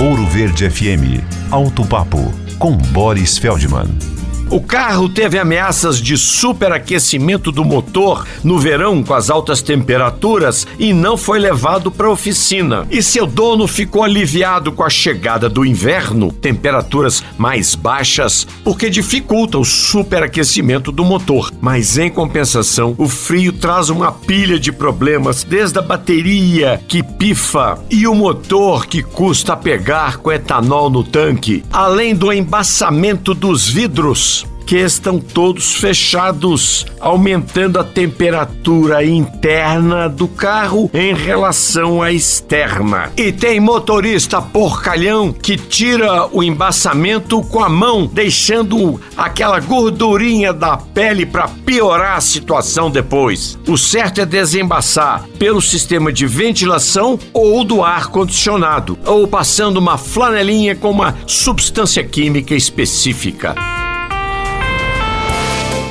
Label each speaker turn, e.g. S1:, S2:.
S1: Ouro Verde FM. Alto Papo com Boris Feldman.
S2: O carro teve ameaças de superaquecimento do motor no verão com as altas temperaturas e não foi levado para a oficina. E seu dono ficou aliviado com a chegada do inverno, temperaturas mais baixas, porque dificulta o superaquecimento do motor. Mas em compensação, o frio traz uma pilha de problemas, desde a bateria que pifa e o motor que custa pegar com etanol no tanque, além do embaçamento dos vidros que estão todos fechados, aumentando a temperatura interna do carro em relação à externa. E tem motorista porcalhão que tira o embaçamento com a mão, deixando aquela gordurinha da pele para piorar a situação depois. O certo é desembaçar pelo sistema de ventilação ou do ar condicionado, ou passando uma flanelinha com uma substância química específica.